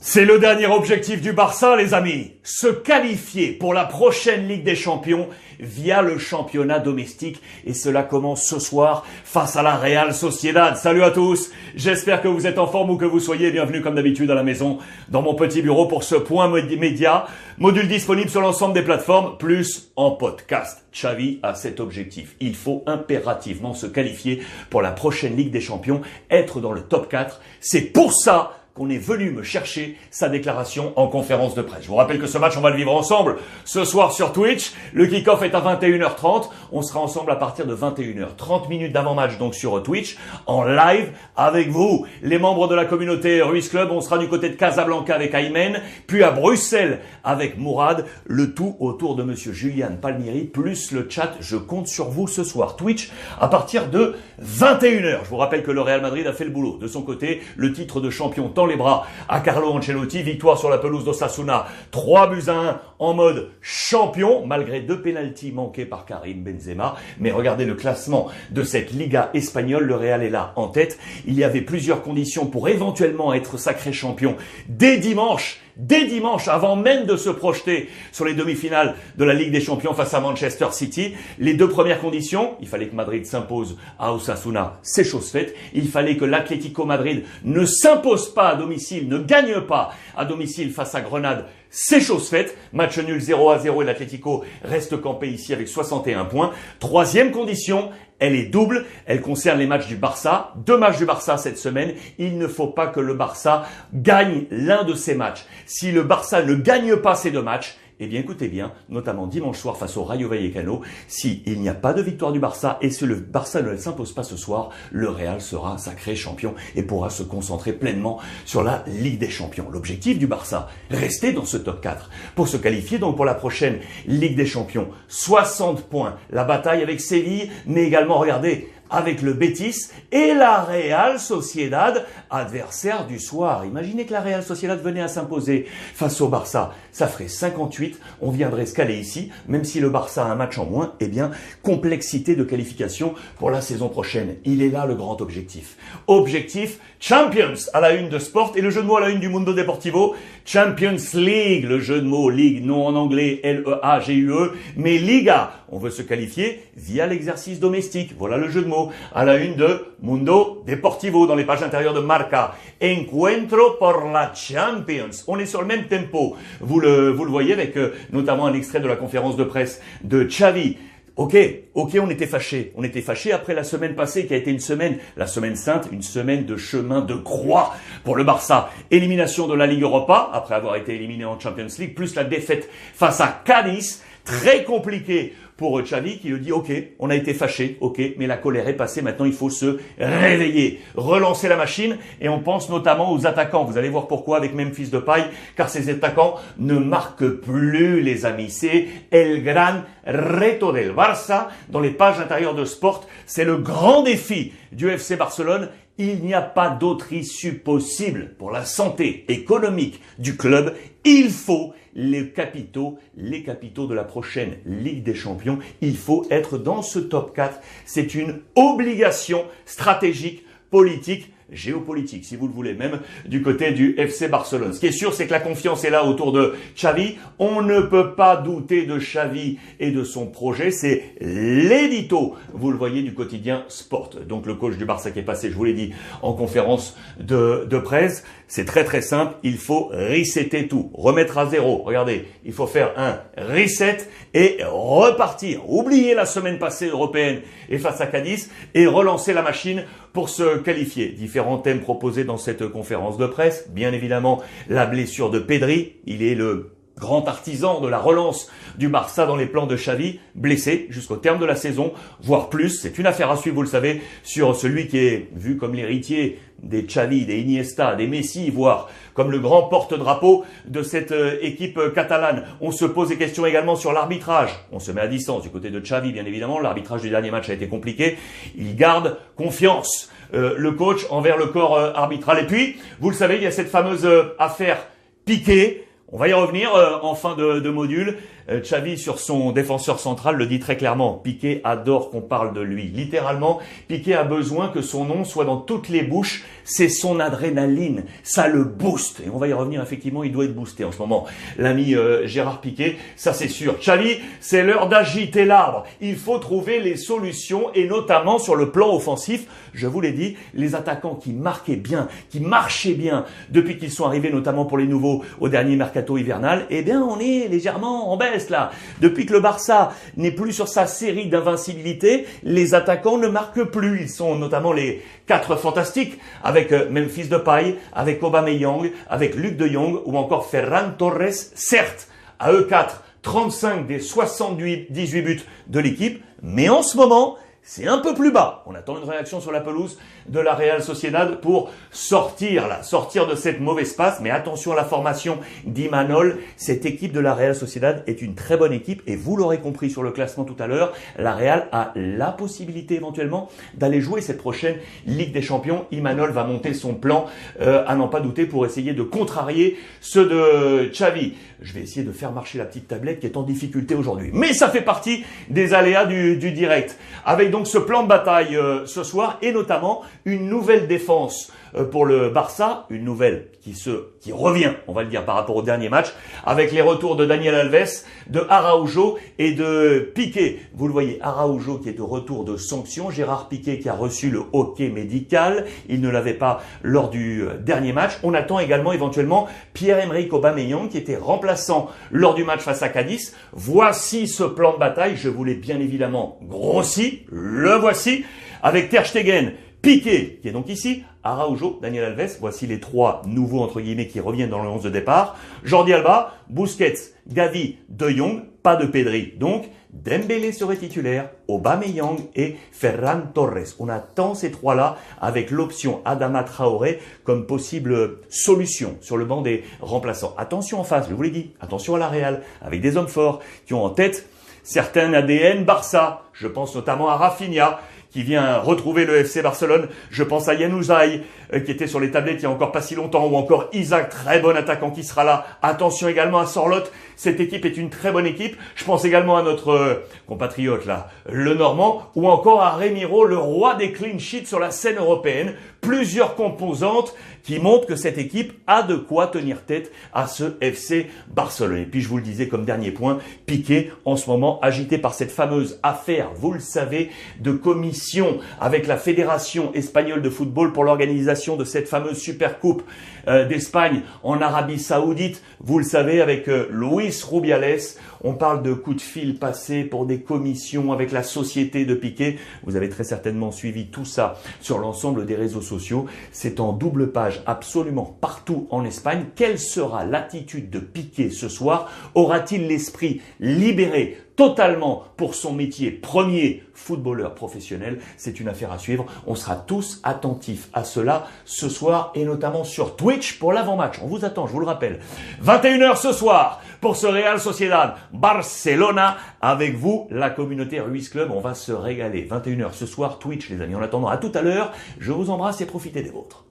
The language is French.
C'est le dernier objectif du Barça, les amis. Se qualifier pour la prochaine Ligue des Champions via le championnat domestique. Et cela commence ce soir face à la Real Sociedad. Salut à tous. J'espère que vous êtes en forme ou que vous soyez bienvenus comme d'habitude à la maison dans mon petit bureau pour ce point média. Module disponible sur l'ensemble des plateformes plus en podcast. Xavi a cet objectif. Il faut impérativement se qualifier pour la prochaine Ligue des Champions, être dans le top 4. C'est pour ça qu'on est venu me chercher sa déclaration en conférence de presse. Je vous rappelle que ce match, on va le vivre ensemble ce soir sur Twitch. Le kick-off est à 21h30. On sera ensemble à partir de 21h. 30 minutes d'avant-match donc sur Twitch, en live avec vous, les membres de la communauté Ruiz Club. On sera du côté de Casablanca avec Aymen, puis à Bruxelles avec Mourad. Le tout autour de monsieur Julian Palmieri, plus le chat. Je compte sur vous ce soir. Twitch à partir de 21h. Je vous rappelle que le Real Madrid a fait le boulot. De son côté, le titre de champion les bras à Carlo Ancelotti. Victoire sur la pelouse d'Osasuna. 3 buts à 1 en mode champion, malgré deux pénalties manqués par Karim Benzema. Mais regardez le classement de cette Liga espagnole. Le Real est là en tête. Il y avait plusieurs conditions pour éventuellement être sacré champion dès dimanche dès dimanche, avant même de se projeter sur les demi-finales de la Ligue des Champions face à Manchester City. Les deux premières conditions, il fallait que Madrid s'impose à Osasuna, c'est chose faite. Il fallait que l'Atlético Madrid ne s'impose pas à domicile, ne gagne pas à domicile face à Grenade, c'est chose faite. Match nul 0 à 0 et l'Atlético reste campé ici avec 61 points. Troisième condition, elle est double. Elle concerne les matchs du Barça. Deux matchs du Barça cette semaine. Il ne faut pas que le Barça gagne l'un de ces matchs. Si le Barça ne gagne pas ces deux matchs, eh bien, écoutez bien, notamment dimanche soir face au Rayo Vallecano, s'il n'y a pas de victoire du Barça et si le Barça ne s'impose pas ce soir, le Real sera sacré champion et pourra se concentrer pleinement sur la Ligue des Champions. L'objectif du Barça, rester dans ce top 4 pour se qualifier donc pour la prochaine Ligue des Champions. 60 points. La bataille avec Séville, mais également, regardez, avec le Betis et la Real Sociedad, adversaire du soir. Imaginez que la Real Sociedad venait à s'imposer face au Barça. Ça ferait 58, on viendrait se caler ici, même si le Barça a un match en moins, eh bien, complexité de qualification pour la saison prochaine. Il est là le grand objectif. Objectif Champions à la une de Sport et le jeu de mots à la une du Mundo Deportivo. Champions League, le jeu de mots Ligue, non en anglais L-E-A-G-U-E, -E, mais Liga. On veut se qualifier via l'exercice domestique. Voilà le jeu de mots à la une de Mundo Deportivo dans les pages intérieures de Marca. Encuentro por la Champions. On est sur le même tempo. Vous le, vous le voyez avec euh, notamment un extrait de la conférence de presse de Xavi. Ok, ok, on était fâchés. On était fâchés après la semaine passée qui a été une semaine, la semaine sainte, une semaine de chemin de croix pour le Barça. Élimination de la Ligue Europa après avoir été éliminé en Champions League, plus la défaite face à Cadiz. Très compliqué pour Xavi qui le dit ok, on a été fâché, ok, mais la colère est passée, maintenant il faut se réveiller, relancer la machine et on pense notamment aux attaquants. Vous allez voir pourquoi avec Memphis de paille, car ces attaquants ne marquent plus les amis. C'est El Gran Reto del Barça dans les pages intérieures de Sport. C'est le grand défi du FC Barcelone il n'y a pas d'autre issue possible pour la santé économique du club. Il faut les capitaux, les capitaux de la prochaine Ligue des Champions. Il faut être dans ce top 4. C'est une obligation stratégique, politique géopolitique, si vous le voulez, même du côté du FC Barcelone. Ce qui est sûr, c'est que la confiance est là autour de Xavi. On ne peut pas douter de Xavi et de son projet. C'est l'édito, vous le voyez, du quotidien Sport. Donc le coach du Barça qui est passé, je vous l'ai dit, en conférence de, de presse. C'est très très simple. Il faut resetter tout, remettre à zéro. Regardez, il faut faire un reset et repartir. Oubliez la semaine passée européenne et face à Cadiz et relancer la machine pour se qualifier. Différents thèmes proposés dans cette conférence de presse. Bien évidemment, la blessure de Pedri. Il est le grand artisan de la relance du Barça dans les plans de Xavi, blessé jusqu'au terme de la saison, voire plus. C'est une affaire à suivre, vous le savez, sur celui qui est vu comme l'héritier des Xavi, des Iniesta, des Messi, voire comme le grand porte-drapeau de cette euh, équipe catalane. On se pose des questions également sur l'arbitrage. On se met à distance du côté de Xavi, bien évidemment. L'arbitrage du dernier match a été compliqué. Il garde confiance, euh, le coach, envers le corps euh, arbitral. Et puis, vous le savez, il y a cette fameuse affaire Piqué On va y revenir euh, en fin de, de module. Euh, Xavi sur son défenseur central le dit très clairement. Piqué adore qu'on parle de lui. Littéralement, Piqué a besoin que son nom soit dans toutes les bouches. C'est son adrénaline. Ça le booste. Et on va y revenir effectivement. Il doit être boosté en ce moment. L'ami euh, Gérard Piqué, ça c'est sûr. Xavi, c'est l'heure d'agiter l'arbre. Il faut trouver les solutions et notamment sur le plan offensif. Je vous l'ai dit, les attaquants qui marquaient bien, qui marchaient bien depuis qu'ils sont arrivés, notamment pour les nouveaux au dernier mercato hivernal, eh bien on est légèrement en baisse là. Depuis que le Barça n'est plus sur sa série d'invincibilité, les attaquants ne marquent plus. Ils sont notamment les quatre fantastiques avec euh, Memphis Depay, avec Aubameyang, avec Luc de Jong ou encore Ferran Torres. Certes, à eux quatre, 35 des 78 buts de l'équipe, mais en ce moment, c'est un peu plus bas. On attend une réaction sur la pelouse de la Real Sociedad pour sortir là, sortir de cette mauvaise passe. Mais attention à la formation d'Imanol. Cette équipe de la Real Sociedad est une très bonne équipe et vous l'aurez compris sur le classement tout à l'heure, la Real a la possibilité éventuellement d'aller jouer cette prochaine Ligue des Champions. Imanol va monter son plan euh, à n'en pas douter pour essayer de contrarier ceux de Xavi. Je vais essayer de faire marcher la petite tablette qui est en difficulté aujourd'hui. Mais ça fait partie des aléas du, du direct. Avec donc ce plan de bataille euh, ce soir et notamment une nouvelle défense pour le Barça, une nouvelle qui se qui revient, on va le dire par rapport au dernier match avec les retours de Daniel Alves, de Araujo et de Piqué. Vous le voyez, Araujo qui est de retour de sanction, Gérard Piqué qui a reçu le hockey médical, il ne l'avait pas lors du euh, dernier match. On attend également éventuellement Pierre-Emerick Aubameyang qui était remplaçant lors du match face à Cadiz. Voici ce plan de bataille, je vous l'ai bien évidemment grossi, le voici, avec Ter Stegen, Piqué, qui est donc ici, Araujo, Daniel Alves, voici les trois nouveaux entre guillemets qui reviennent dans le 11 de départ. Jordi Alba, Busquets, Gavi, De Jong, pas de Pedri. Donc, Dembélé serait titulaire, Aubameyang et Ferran Torres. On attend ces trois-là avec l'option Adama Traoré comme possible solution sur le banc des remplaçants. Attention en face, je vous l'ai dit, attention à la Real, avec des hommes forts qui ont en tête certains ADN Barça. Je pense notamment à Rafinha, qui vient retrouver le FC Barcelone. Je pense à Yanouzaï, euh, qui était sur les tablettes il y a encore pas si longtemps, ou encore Isaac, très bon attaquant qui sera là. Attention également à Sorlotte, cette équipe est une très bonne équipe. Je pense également à notre euh, compatriote là, le Normand, ou encore à Remiro, le roi des clean sheets sur la scène européenne. Plusieurs composantes qui montrent que cette équipe a de quoi tenir tête à ce FC Barcelone. Et puis je vous le disais comme dernier point, Piqué en ce moment agité par cette fameuse affaire, vous le savez, de commission avec la Fédération espagnole de football pour l'organisation de cette fameuse Supercoupe euh, d'Espagne en Arabie Saoudite. Vous le savez avec euh, Rubiales, on parle de coups de fil passés pour des commissions avec la société de Piqué. Vous avez très certainement suivi tout ça sur l'ensemble des réseaux sociaux. C'est en double page absolument partout en Espagne. Quelle sera l'attitude de Piqué ce soir? Aura-t-il l'esprit libéré totalement pour son métier premier footballeur professionnel. C'est une affaire à suivre. On sera tous attentifs à cela ce soir et notamment sur Twitch pour l'avant-match. On vous attend, je vous le rappelle. 21h ce soir pour ce Real Sociedad Barcelona avec vous, la communauté Ruiz Club. On va se régaler. 21h ce soir Twitch les amis. En attendant, à tout à l'heure. Je vous embrasse et profitez des vôtres.